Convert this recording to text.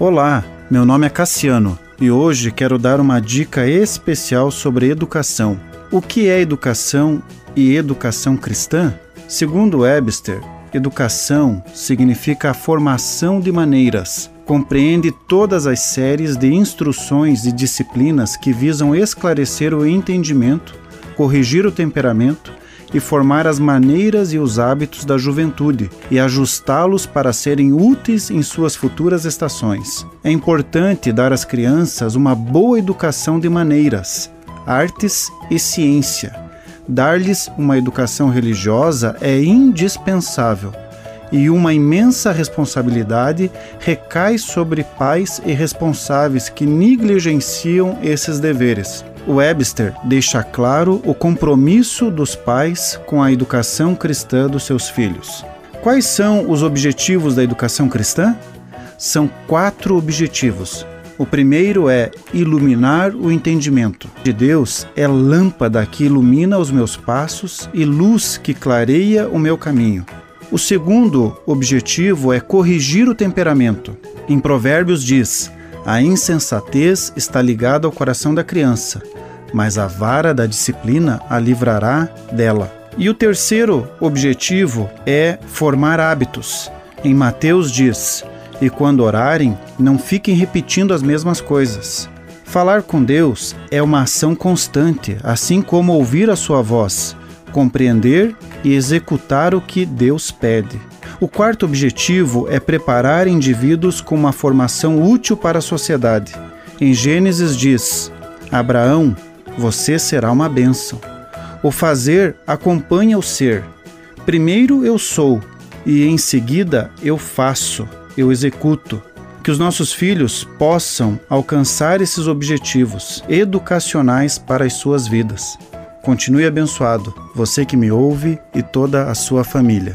Olá, meu nome é Cassiano e hoje quero dar uma dica especial sobre educação. O que é educação e educação cristã? Segundo Webster, educação significa a formação de maneiras. Compreende todas as séries de instruções e disciplinas que visam esclarecer o entendimento, corrigir o temperamento e formar as maneiras e os hábitos da juventude e ajustá-los para serem úteis em suas futuras estações. É importante dar às crianças uma boa educação de maneiras, artes e ciência. Dar-lhes uma educação religiosa é indispensável e uma imensa responsabilidade recai sobre pais e responsáveis que negligenciam esses deveres. Webster deixa claro o compromisso dos pais com a educação cristã dos seus filhos. Quais são os objetivos da educação cristã? São quatro objetivos. O primeiro é iluminar o entendimento. De Deus é lâmpada que ilumina os meus passos e luz que clareia o meu caminho. O segundo objetivo é corrigir o temperamento. Em Provérbios diz: a insensatez está ligada ao coração da criança, mas a vara da disciplina a livrará dela. E o terceiro objetivo é formar hábitos. Em Mateus diz: E quando orarem, não fiquem repetindo as mesmas coisas. Falar com Deus é uma ação constante, assim como ouvir a sua voz, compreender e executar o que Deus pede. O quarto objetivo é preparar indivíduos com uma formação útil para a sociedade. Em Gênesis diz: Abraão, você será uma bênção. O fazer acompanha o ser. Primeiro eu sou, e em seguida eu faço, eu executo. Que os nossos filhos possam alcançar esses objetivos educacionais para as suas vidas. Continue abençoado, você que me ouve e toda a sua família.